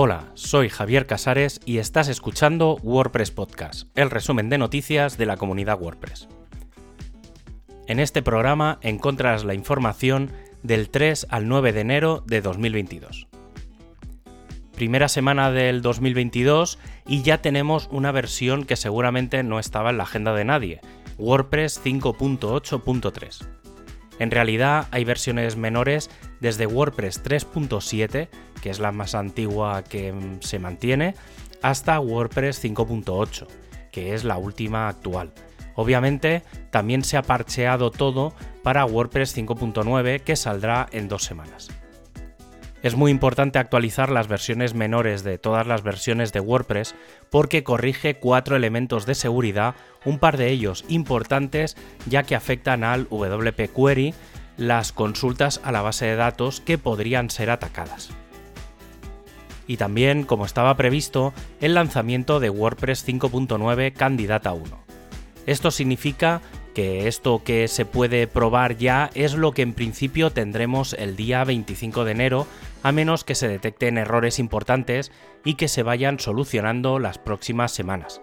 Hola, soy Javier Casares y estás escuchando WordPress Podcast, el resumen de noticias de la comunidad WordPress. En este programa encontrarás la información del 3 al 9 de enero de 2022. Primera semana del 2022 y ya tenemos una versión que seguramente no estaba en la agenda de nadie, WordPress 5.8.3. En realidad hay versiones menores desde WordPress 3.7, que es la más antigua que mm, se mantiene, hasta WordPress 5.8, que es la última actual. Obviamente también se ha parcheado todo para WordPress 5.9 que saldrá en dos semanas. Es muy importante actualizar las versiones menores de todas las versiones de WordPress porque corrige cuatro elementos de seguridad, un par de ellos importantes ya que afectan al WP Query, las consultas a la base de datos que podrían ser atacadas. Y también, como estaba previsto, el lanzamiento de WordPress 5.9 Candidata 1. Esto significa que esto que se puede probar ya es lo que en principio tendremos el día 25 de enero, a menos que se detecten errores importantes y que se vayan solucionando las próximas semanas.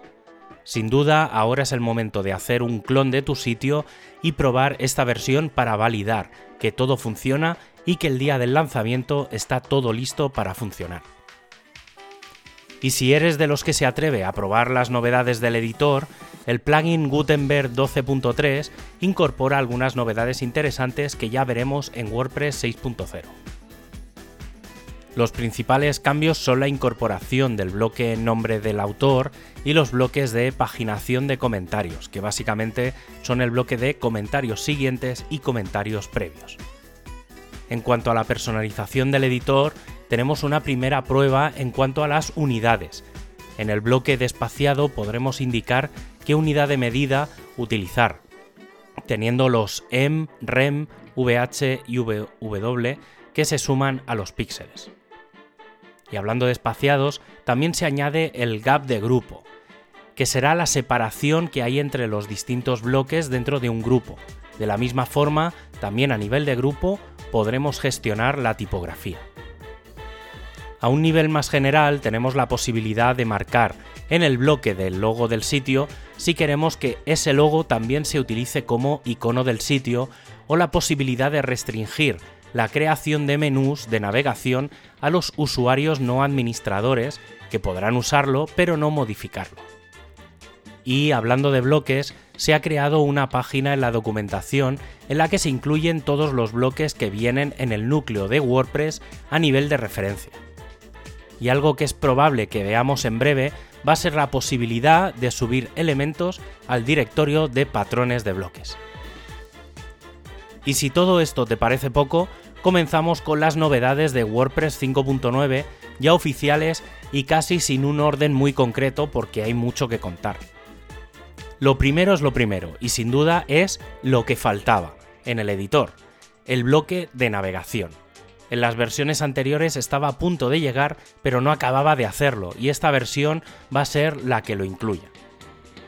Sin duda, ahora es el momento de hacer un clon de tu sitio y probar esta versión para validar que todo funciona y que el día del lanzamiento está todo listo para funcionar. Y si eres de los que se atreve a probar las novedades del editor, el plugin Gutenberg 12.3 incorpora algunas novedades interesantes que ya veremos en WordPress 6.0. Los principales cambios son la incorporación del bloque nombre del autor y los bloques de paginación de comentarios, que básicamente son el bloque de comentarios siguientes y comentarios previos. En cuanto a la personalización del editor, tenemos una primera prueba en cuanto a las unidades. En el bloque despaciado podremos indicar qué unidad de medida utilizar, teniendo los M, REM, VH y VW que se suman a los píxeles. Y hablando de espaciados, también se añade el gap de grupo, que será la separación que hay entre los distintos bloques dentro de un grupo. De la misma forma, también a nivel de grupo podremos gestionar la tipografía. A un nivel más general tenemos la posibilidad de marcar en el bloque del logo del sitio si queremos que ese logo también se utilice como icono del sitio o la posibilidad de restringir la creación de menús de navegación a los usuarios no administradores que podrán usarlo pero no modificarlo. Y hablando de bloques, se ha creado una página en la documentación en la que se incluyen todos los bloques que vienen en el núcleo de WordPress a nivel de referencia y algo que es probable que veamos en breve va a ser la posibilidad de subir elementos al directorio de patrones de bloques. Y si todo esto te parece poco, comenzamos con las novedades de WordPress 5.9 ya oficiales y casi sin un orden muy concreto porque hay mucho que contar. Lo primero es lo primero y sin duda es lo que faltaba en el editor, el bloque de navegación. En las versiones anteriores estaba a punto de llegar, pero no acababa de hacerlo, y esta versión va a ser la que lo incluya.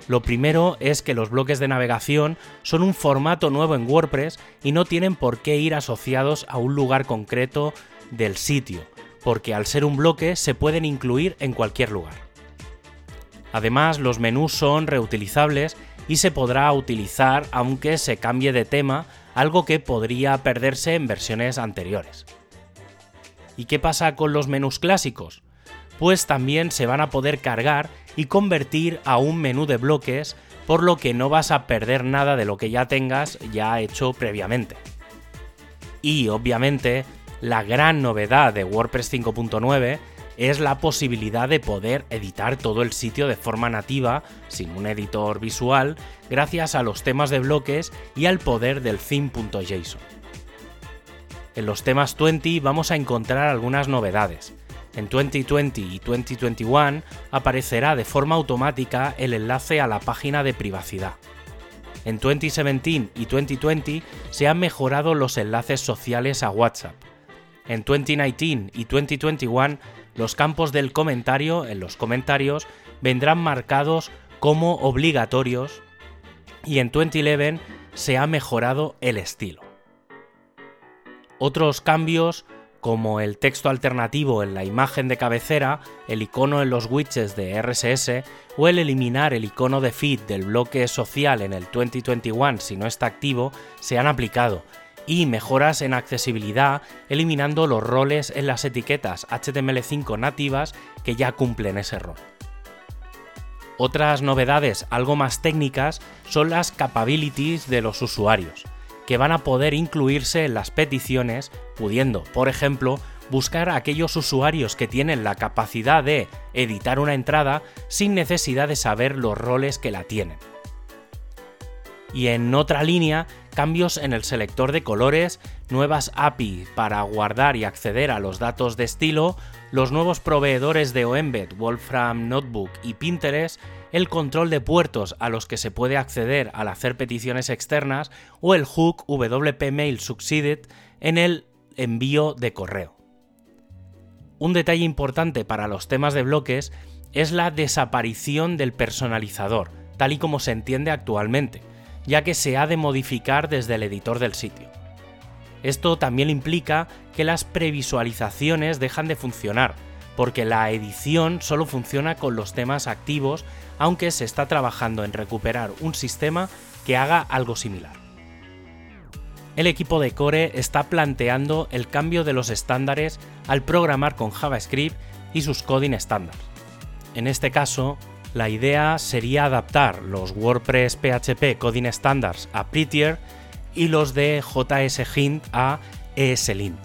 Lo primero es que los bloques de navegación son un formato nuevo en WordPress y no tienen por qué ir asociados a un lugar concreto del sitio, porque al ser un bloque se pueden incluir en cualquier lugar. Además, los menús son reutilizables y se podrá utilizar aunque se cambie de tema, algo que podría perderse en versiones anteriores. ¿Y qué pasa con los menús clásicos? Pues también se van a poder cargar y convertir a un menú de bloques, por lo que no vas a perder nada de lo que ya tengas ya hecho previamente. Y obviamente, la gran novedad de WordPress 5.9 es la posibilidad de poder editar todo el sitio de forma nativa, sin un editor visual, gracias a los temas de bloques y al poder del theme.json. En los temas 20 vamos a encontrar algunas novedades. En 2020 y 2021 aparecerá de forma automática el enlace a la página de privacidad. En 2017 y 2020 se han mejorado los enlaces sociales a WhatsApp. En 2019 y 2021 los campos del comentario en los comentarios vendrán marcados como obligatorios y en 2011 se ha mejorado el estilo. Otros cambios como el texto alternativo en la imagen de cabecera, el icono en los widgets de RSS o el eliminar el icono de feed del bloque social en el 2021 si no está activo, se han aplicado, y mejoras en accesibilidad eliminando los roles en las etiquetas HTML5 nativas que ya cumplen ese rol. Otras novedades algo más técnicas son las capabilities de los usuarios, que van a poder incluirse en las peticiones, pudiendo, por ejemplo, buscar a aquellos usuarios que tienen la capacidad de editar una entrada sin necesidad de saber los roles que la tienen. Y en otra línea, cambios en el selector de colores, nuevas API para guardar y acceder a los datos de estilo, los nuevos proveedores de OEmbed, Wolfram Notebook y Pinterest, el control de puertos a los que se puede acceder al hacer peticiones externas o el hook WP Mail Succeeded en el envío de correo. Un detalle importante para los temas de bloques es la desaparición del personalizador, tal y como se entiende actualmente ya que se ha de modificar desde el editor del sitio. Esto también implica que las previsualizaciones dejan de funcionar, porque la edición solo funciona con los temas activos, aunque se está trabajando en recuperar un sistema que haga algo similar. El equipo de Core está planteando el cambio de los estándares al programar con JavaScript y sus coding estándares. En este caso, la idea sería adaptar los WordPress PHP Coding Standards a Prettier y los de JS Hint a ESLint.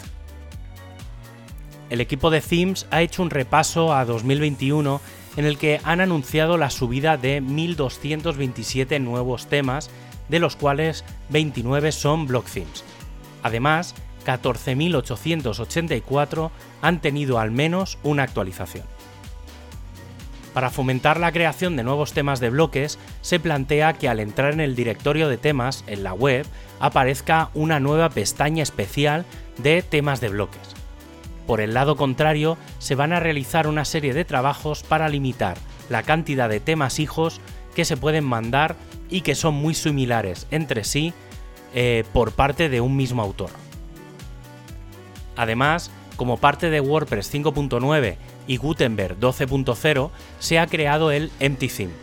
El equipo de Themes ha hecho un repaso a 2021 en el que han anunciado la subida de 1.227 nuevos temas, de los cuales 29 son block themes. Además, 14.884 han tenido al menos una actualización. Para fomentar la creación de nuevos temas de bloques, se plantea que al entrar en el directorio de temas en la web aparezca una nueva pestaña especial de temas de bloques. Por el lado contrario, se van a realizar una serie de trabajos para limitar la cantidad de temas hijos que se pueden mandar y que son muy similares entre sí eh, por parte de un mismo autor. Además, como parte de WordPress 5.9 y Gutenberg 12.0 se ha creado el Empty Theme,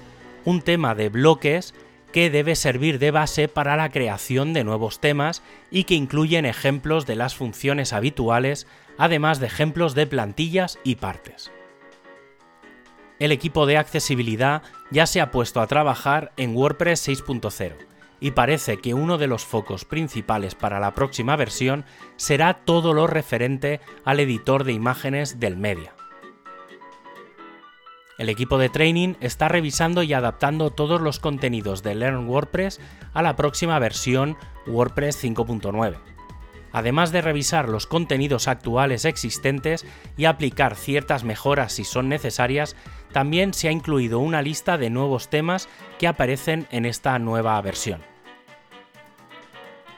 un tema de bloques que debe servir de base para la creación de nuevos temas y que incluyen ejemplos de las funciones habituales, además de ejemplos de plantillas y partes. El equipo de accesibilidad ya se ha puesto a trabajar en WordPress 6.0 y parece que uno de los focos principales para la próxima versión será todo lo referente al editor de imágenes del media. El equipo de training está revisando y adaptando todos los contenidos de Learn WordPress a la próxima versión WordPress 5.9. Además de revisar los contenidos actuales existentes y aplicar ciertas mejoras si son necesarias, también se ha incluido una lista de nuevos temas que aparecen en esta nueva versión.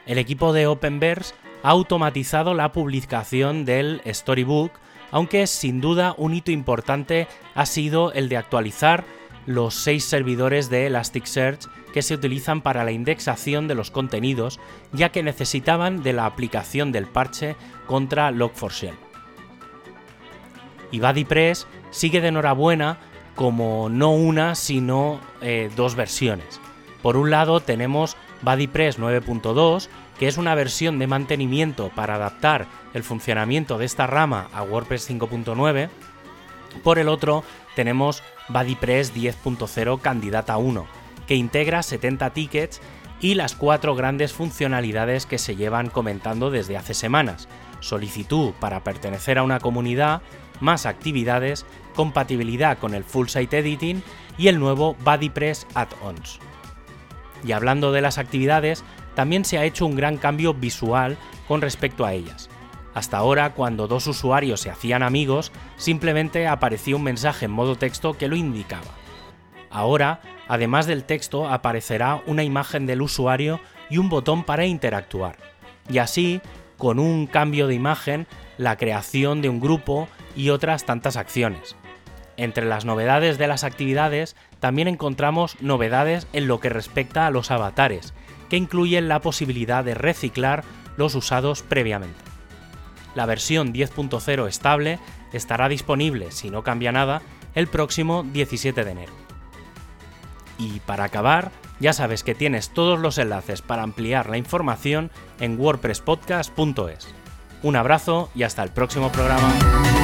El equipo de Openverse ha automatizado la publicación del Storybook aunque sin duda un hito importante ha sido el de actualizar los seis servidores de Elasticsearch que se utilizan para la indexación de los contenidos, ya que necesitaban de la aplicación del parche contra Log4Shell. Y BuddyPress sigue de enhorabuena como no una, sino eh, dos versiones. Por un lado tenemos BuddyPress 9.2, que es una versión de mantenimiento para adaptar el funcionamiento de esta rama a WordPress 5.9. Por el otro, tenemos BuddyPress 10.0 Candidata 1, que integra 70 tickets y las cuatro grandes funcionalidades que se llevan comentando desde hace semanas. Solicitud para pertenecer a una comunidad, más actividades, compatibilidad con el Full Site Editing y el nuevo BuddyPress Add-ons. Y hablando de las actividades, también se ha hecho un gran cambio visual con respecto a ellas. Hasta ahora, cuando dos usuarios se hacían amigos, simplemente aparecía un mensaje en modo texto que lo indicaba. Ahora, además del texto, aparecerá una imagen del usuario y un botón para interactuar. Y así, con un cambio de imagen, la creación de un grupo y otras tantas acciones. Entre las novedades de las actividades también encontramos novedades en lo que respecta a los avatares, que incluyen la posibilidad de reciclar los usados previamente. La versión 10.0 estable estará disponible, si no cambia nada, el próximo 17 de enero. Y para acabar, ya sabes que tienes todos los enlaces para ampliar la información en wordpresspodcast.es. Un abrazo y hasta el próximo programa.